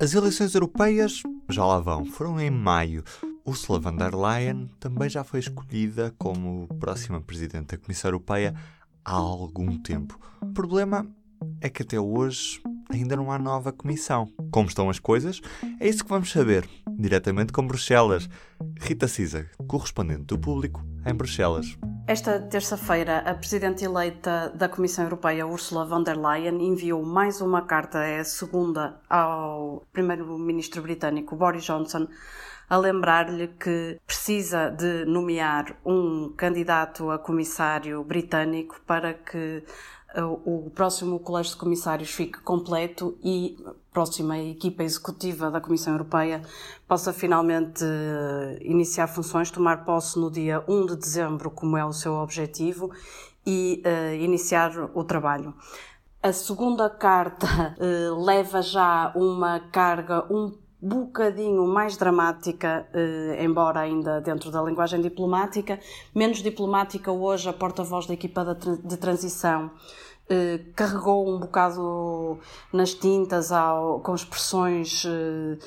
As eleições europeias já lá vão, foram em maio. Ursula von der Leyen também já foi escolhida como próxima Presidente da Comissão Europeia há algum tempo. O problema é que até hoje ainda não há nova comissão. Como estão as coisas? É isso que vamos saber, diretamente com Bruxelas. Rita Cisa, correspondente do público em Bruxelas. Esta terça-feira, a presidente eleita da Comissão Europeia, Ursula von der Leyen, enviou mais uma carta, é a segunda, ao primeiro-ministro britânico Boris Johnson, a lembrar-lhe que precisa de nomear um candidato a comissário britânico para que o próximo Colégio de Comissários fique completo e a próxima equipa executiva da Comissão Europeia possa finalmente eh, iniciar funções, tomar posse no dia 1 de dezembro, como é o seu objetivo, e uh, iniciar o trabalho. A segunda carta uh, leva já uma carga um bocadinho mais dramática, eh, embora ainda dentro da linguagem diplomática, menos diplomática hoje a porta-voz da equipa de transição eh, carregou um bocado nas tintas ao, com expressões eh,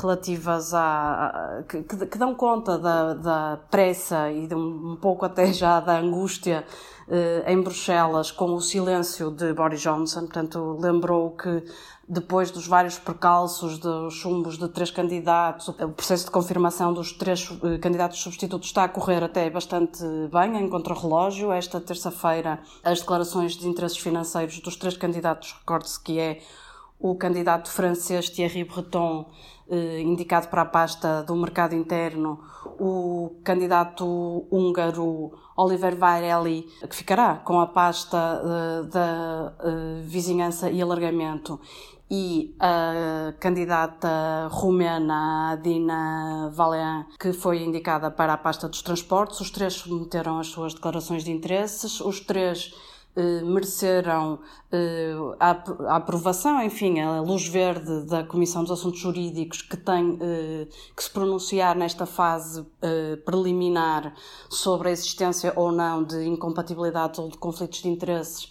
relativas a, que, que, dão conta da, da pressa e de um, um pouco até já da angústia eh, em Bruxelas com o silêncio de Boris Johnson, portanto lembrou que depois dos vários percalços dos chumbos de três candidatos, o processo de confirmação dos três candidatos substitutos está a correr até bastante bem, em contrarrelógio. Esta terça-feira, as declarações de interesses financeiros dos três candidatos, recorde-se que é o candidato francês Thierry Breton, eh, indicado para a pasta do mercado interno, o candidato húngaro Oliver Varelli, que ficará com a pasta eh, da vizinhança e alargamento, e a candidata rumena Dina Valean, que foi indicada para a pasta dos transportes. Os três submeteram as suas declarações de interesses. Os três eh, mereceram eh, a, aprovação, enfim, a luz verde da Comissão dos Assuntos Jurídicos que tem eh, que se pronunciar nesta fase preliminar sobre a existência ou não de incompatibilidades ou de conflitos de interesses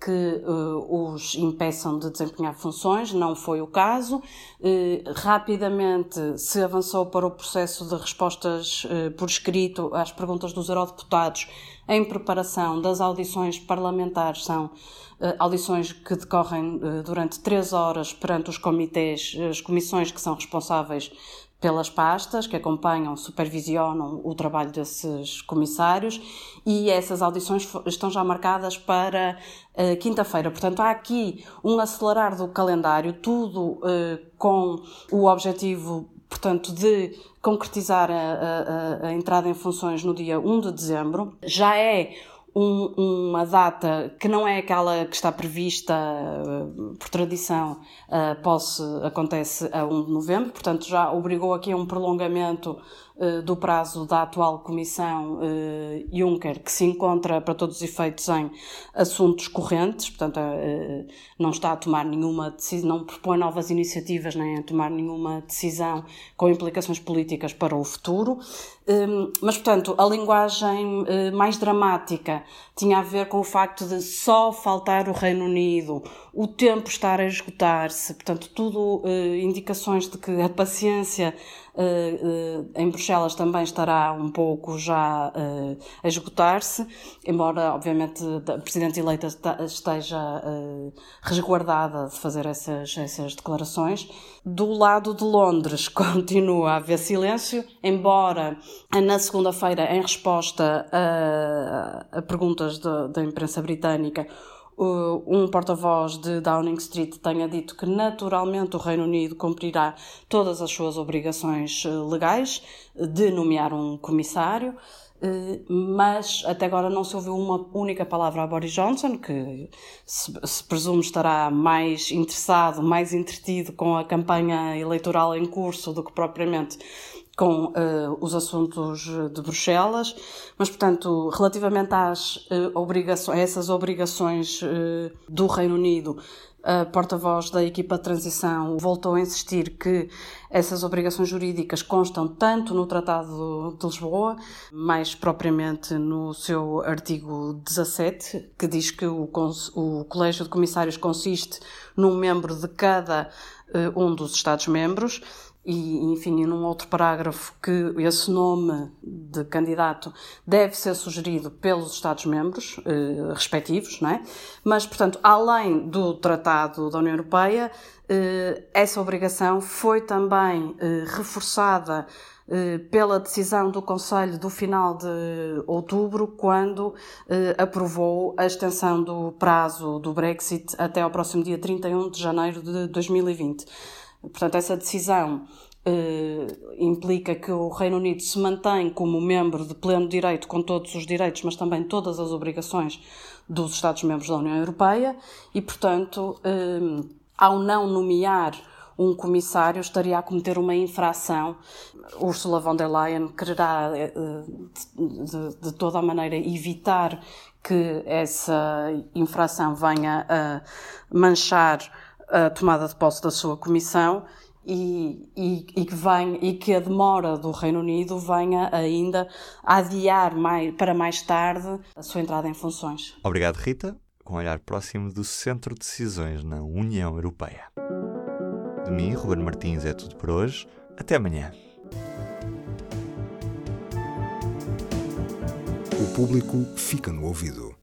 que uh, os impeçam de desempenhar funções, não foi o caso. Uh, rapidamente se avançou para o processo de respostas uh, por escrito às perguntas dos eurodeputados em preparação das audições parlamentares. São audições que decorrem durante três horas perante os comitês, as comissões que são responsáveis pelas pastas que acompanham, supervisionam o trabalho desses comissários e essas audições estão já marcadas para uh, quinta-feira. Portanto, há aqui um acelerar do calendário, tudo uh, com o objetivo, portanto, de concretizar a, a, a entrada em funções no dia 1 de dezembro. Já é um, uma data que não é aquela que está prevista uh, por tradição, uh, posse, acontece a 1 de novembro, portanto já obrigou aqui a um prolongamento uh, do prazo da atual Comissão Juncker, que se encontra para todos os efeitos em assuntos correntes, portanto não está a tomar nenhuma decisão, não propõe novas iniciativas nem a tomar nenhuma decisão com implicações políticas para o futuro. Um, mas, portanto, a linguagem uh, mais dramática tinha a ver com o facto de só faltar o Reino Unido, o tempo estar a esgotar-se, portanto, tudo uh, indicações de que a paciência em Bruxelas também estará um pouco já a esgotar-se, embora, obviamente, a Presidente eleita esteja resguardada de fazer essas, essas declarações. Do lado de Londres continua a haver silêncio, embora na segunda-feira, em resposta a, a perguntas da imprensa britânica, um porta-voz de Downing Street tenha dito que naturalmente o Reino Unido cumprirá todas as suas obrigações eh, legais de nomear um comissário, eh, mas até agora não se ouviu uma única palavra a Boris Johnson, que se, se presume estará mais interessado, mais entretido com a campanha eleitoral em curso do que propriamente com uh, os assuntos de Bruxelas, mas, portanto, relativamente às uh, obrigações, a essas obrigações uh, do Reino Unido, a porta-voz da equipa de transição voltou a insistir que essas obrigações jurídicas constam tanto no Tratado de Lisboa, mais propriamente no seu artigo 17, que diz que o, o Colégio de Comissários consiste num membro de cada um dos Estados-membros e, enfim, num outro parágrafo que esse nome de candidato deve ser sugerido pelos Estados-membros eh, respectivos, não é? Mas, portanto, além do Tratado da União Europeia, eh, essa obrigação foi também eh, reforçada eh, pela decisão do Conselho do final de outubro, quando eh, aprovou a extensão do prazo do Brexit até ao próximo dia 31 de janeiro de 2020. Portanto, essa decisão eh, implica que o Reino Unido se mantém como membro de pleno direito, com todos os direitos, mas também todas as obrigações dos Estados-membros da União Europeia, e, portanto, eh, ao não nomear um comissário, estaria a cometer uma infração. Ursula von der Leyen quererá, eh, de, de toda a maneira, evitar que essa infração venha a manchar a tomada de posse da sua comissão e, e, e, que vem, e que a demora do Reino Unido venha ainda a adiar mais, para mais tarde a sua entrada em funções. Obrigado, Rita. Com um olhar próximo do Centro de Decisões na União Europeia. De mim, Ruben Martins, é tudo por hoje. Até amanhã. O público fica no ouvido.